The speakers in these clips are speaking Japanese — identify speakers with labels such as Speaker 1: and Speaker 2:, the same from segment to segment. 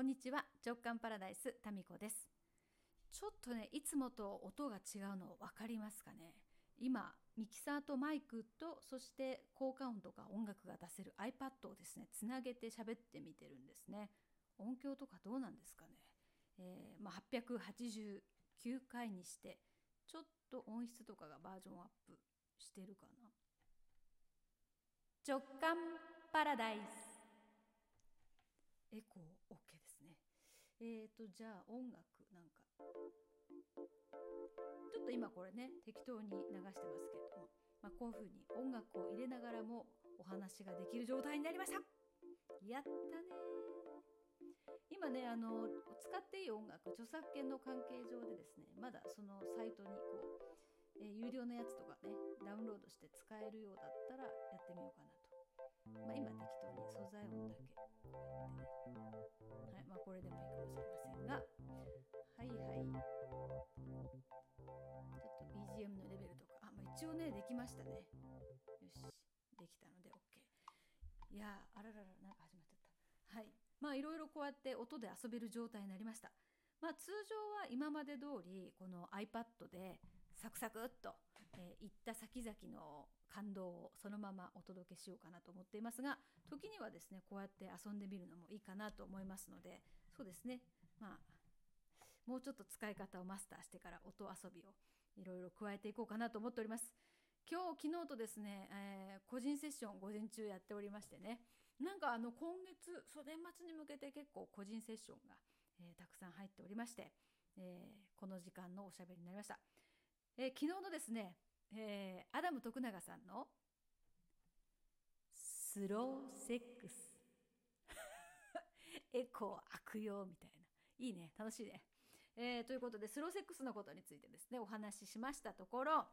Speaker 1: こんにちは。直感パラダイスタミコです。ちょっとねいつもと音が違うの分かりますかね？今ミキサーとマイクとそして効果音とか音楽が出せる iPad をですねつなげて喋ってみてるんですね。音響とかどうなんですかね、えー、まあ、889回にしてちょっと音質とかがバージョンアップしてるかな。直感パラダイス。エコー OK でえーとじゃあ音楽なんか。ちょっと今これね適当に流してますけれども、まあ、こういうふうに音楽を入れながらもお話ができる状態になりました。やったね今ねあの使っていい音楽著作権の関係上でですねまだそのサイトにこう、えー、有料のやつとかねダウンロードして使えるようだったらやってみようかな。まあ、今適当に素材音だけこうやってね、はいまあ、これでもいいかもしれませんが。はいはい。ちょっと BGM のレベルとか。あ、まあ、一応ねできましたね。よし。できたので OK いやあらららなんか始まっちゃった。はい。まあいろいろこうやって音で遊べる状態になりました。まあ通常は今まで通りこの iPad でサクサクっと、えー、行った先々の感動をそのままお届けしようかなと思っていますが時にはですねこうやって遊んでみるのもいいかなと思いますのでそうですね。まあもうちょっと使い方をマスターしてから音遊びをいろいろ加えていこうかなと思っております。今日昨日とですね、えー、個人セッション午前中やっておりましてね。なんかあの今月そ年末に向けて結構個人セッションが、えー、たくさん入っておりまして、えー、この時間のおしゃべりになりました、え昨日のですねえー、アダム徳永さんのスローセックス。エコー悪用みたいな。いいね。楽しいね、えー、ということでスローセックスのことについてですね。お話ししましたところ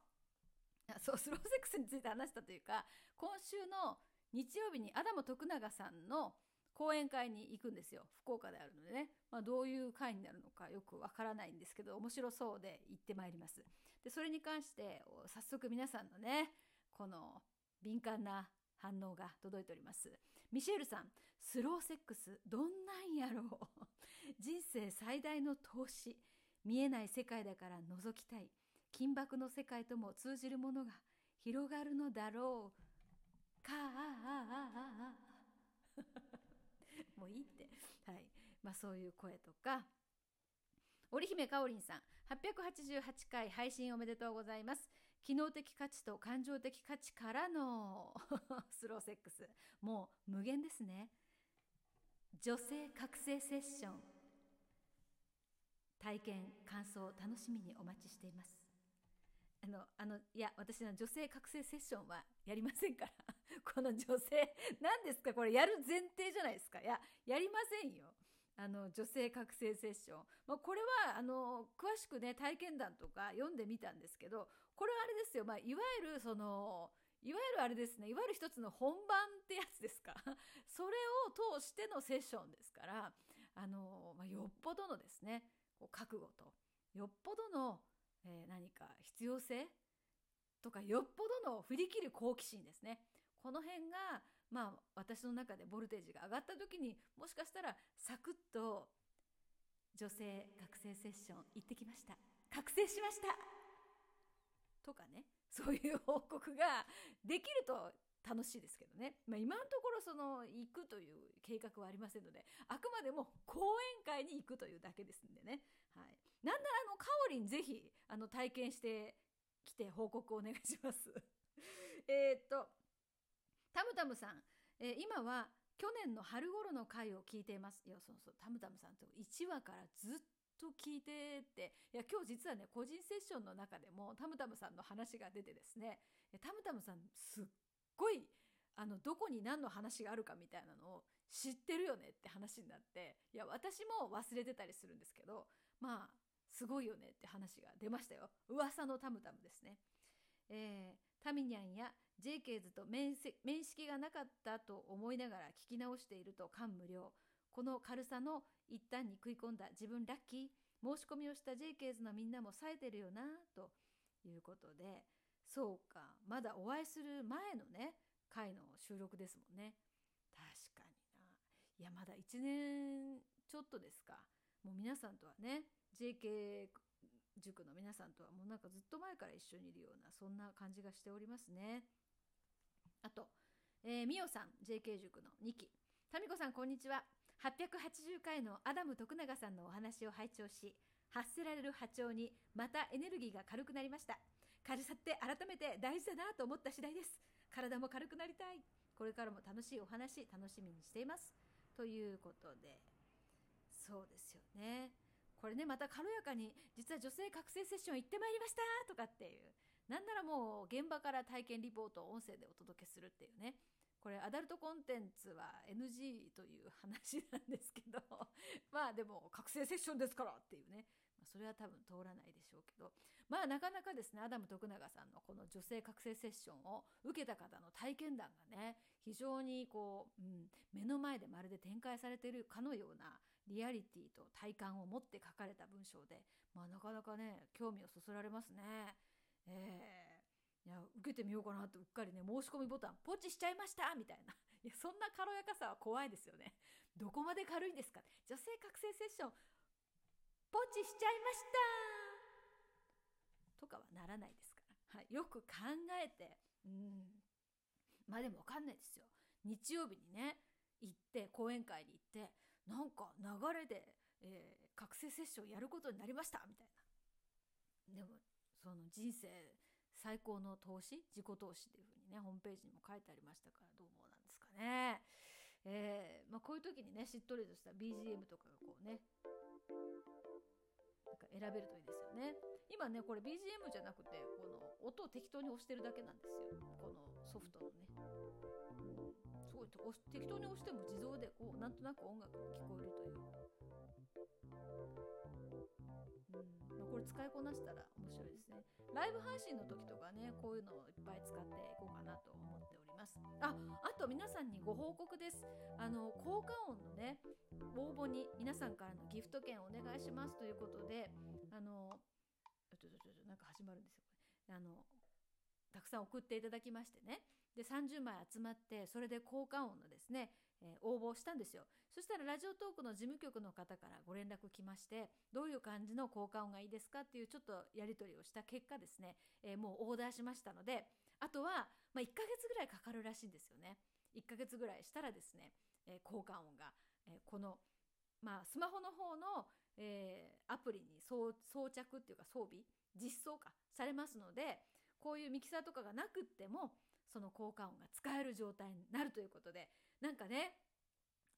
Speaker 1: そうスローセックスについて話したというか今週の日曜日にアダム徳永さんの講演会に行くんですよ。福岡であるのでね、まあ、どういう会になるのかよくわからないんですけど面白そうで行ってまいります。でそれに関して早速皆さんのねこの敏感な反応が届いております。ミシェルさんスローセックスどんなんやろう？人生最大の投資見えない世界だから覗きたい。金箔の世界とも通じるものが広がるのだろう。かあ もういいって、はい。まあ、そういう声とか。織姫かおりんさん。888回配信おめでとうございます。機能的価値と感情的価値からの スローセックス。もう無限ですね。女性覚醒セッション。体験感想楽しみにお待ちしています。あのあのいや私の女性覚醒セッションはやりませんから。この女性何ですか？これやる前提じゃないですか。いややりませんよ。あの女性覚醒セッション、まあ、これはあの詳しくね体験談とか読んでみたんですけどこれはあれですよ、まあ、いわゆるそのいわゆるあれですね。いわゆる一つの本番ってやつですか？それを通してのセッションですからあの、まあ、よっぽどのですねこう覚悟とよっぽどのえー、何か必要性とかよっぽどの振り切る好奇心ですね。この辺がまあ私の中でボルテージが上がった時にもしかしたらサクッと女性覚醒セッション行ってきました。覚醒しました。とかね。そういう報告ができると楽しいですけどね、まあ、今のところその行くという計画はありませんのであくまでも講演会に行くというだけですんでね、なんならあのかおりんぜひあの体験してきて報告お願いします。えっとタムタムさん、えー、今は去年の春頃の回を聞いていますいやそうそうタムタムさんと1話からずっと聞いてって。いや今日実はね個人セッションの中でもタムタムさんの話が出てですね。タムタムさんすっごいあのどこに何の話があるかみたいなのを知ってるよねって話になって。いや私も忘れてたりするんですけど。まあすごいよねって話が出ましたよ。噂のタムタムですね。えー、タミニャンや JK ズと面識がなかったと思いながら聞き直していると感無量。この軽さの一端に食い込んだ自分ラッキー申し込みをした JK ズのみんなも冴えてるよなということでそうかまだお会いする前のね回の収録ですもんね。確かにな。いやまだ1年ちょっとですか。もう皆さんとはね JK 塾の皆さんとはもうなんかずっと前から一緒にいるようなそんな感じがしておりますね。あと、えー、みおさん JK 塾の2期タミコさんこんにちは。880回のアダム徳永さんのお話を拝聴し発せられる波長にまたエネルギーが軽くなりました。軽さって改めて大事だなと思った次第です。体も軽くなりたい。これからも楽しいお話楽しみにしています。ということでそうですよね。これねまた軽やかに実は女性覚醒セッション行ってまいりましたとかっていう。なんならもう現場から体験リポートを音声でお届けするっていうね。これアダルトコンテンツは NG という話なんですけど。まあでも覚醒セッションですからっていうね、まあ、それは多分通らないでしょうけど。まあなかなかですねアダム徳永さんのこの女性覚醒セッションを受けた方の体験談がね非常にこう、うん、目の前でまるで展開されているかのようなリアリティと体感を持って書かれた文章で、まあ、なかなかね興味をそそられますね。えー。いや受けてみようかなとうっかりね申し込みボタンポチしちゃいましたみたいな。いやそんな軽やかさは怖いですよね。どこまで軽いんですか。女性覚醒セッションポチしちゃいました。とかはならないですから、はい、よく考えてうん。まあでも分かんないですよ。日曜日にね行って講演会に行ってなんか流れで、えー、覚醒セッションやることになりましたみたいなでもその人生最高の投資自己投資っていうふうにねホームページにも書いてありましたからどうもなんですかね。えーまあ、こういう時にねしっとりとした BGM とかがこうねなんか選べるといいですよね。今ねこれ BGM じゃなくてこの音を適当に押してるだけなんですよこのソフトのね。ごい。適当に押しても自動でこうなんとなく音楽が聞こえるという。うん。ま、これ使いこなしたら面白いですね。ライブ配信の時とかねこういうのをいっぱい使っていこうかなと思っております。ああと皆さんにご報告です。あの効果音のね応募に皆さんからのギフト券お願いしますということであのちょちょちょなんか始まるんですよあのたくさん送っていただきましてね。で30枚集まってそれで効果音のですねえー、応募したんですよ。そしたらラジオトークの事務局の方からご連絡来ましてどういう感じの効果音がいいですかっていうちょっとやり取りをした結果ですね、えー、もうオーダーしましたのであとは、まあ、1ヶ月ぐらいかかるらしいんですよね。1ヶ月ぐらいしたらですね、えー、効果音が、えこの、まあ、スマホの方の、えアプリに装着っていうか装備実装化されますのでこういうミキサーとかがなくってもその効果音が使える状態になるということでなんかね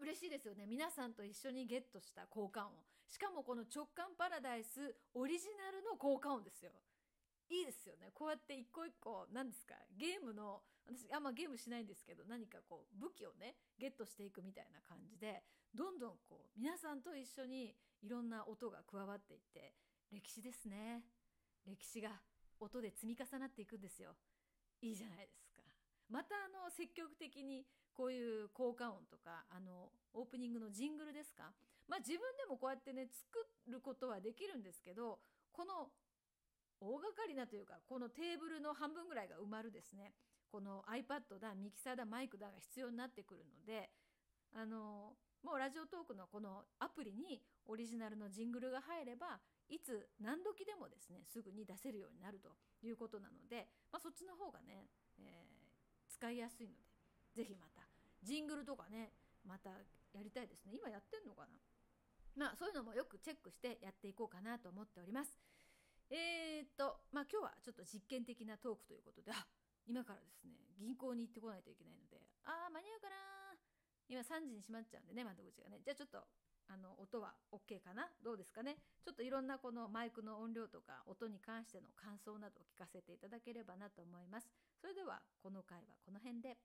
Speaker 1: 嬉しいですよね。皆さんと一緒にゲットした効果音。しかもこの直感パラダイスオリジナルの効果音ですよ。いいですよね。こうやって一個一個何ですかゲームの私あんまゲームしないんですけど何かこう武器をねゲットしていくみたいな感じでどんどんこう皆さんと一緒にいろんな音が加わっていって歴史ですね。歴史が。音で積み重なっていくんですよ。いいじゃないですか。またあの積極的にこういう効果音とかあのオープニングのジングルですか？まあ自分でもこうやってね作ることはできるんですけどこの大掛かりなというかこのテーブルの半分ぐらいが埋まるですね。この iPad だミキサーだマイクだが必要になってくるのであのもうラジオトークのこのアプリにオリジナルのジングルが入ればいつ何時でもですねすぐに出せるようになるということなので、まあ、そっちの方がね、えー、使いやすいのでぜひまたジングルとかねまたやりたいですね。今やってんのかな？まあそういうのもよくチェックしてやっていこうかなと思っております。えー、っとまあ今日はちょっと実験的なトークということであ今からですね銀行に行ってこないといけないのでああ間に合うかな今3時に閉まっちゃうんでね窓口がね。じゃあちょっとあの音は OK かな？どうですかね？ちょっといろんなこのマイクの音量とか音に関しての感想などを聞かせていただければなと思います。それではこの回はこの辺で。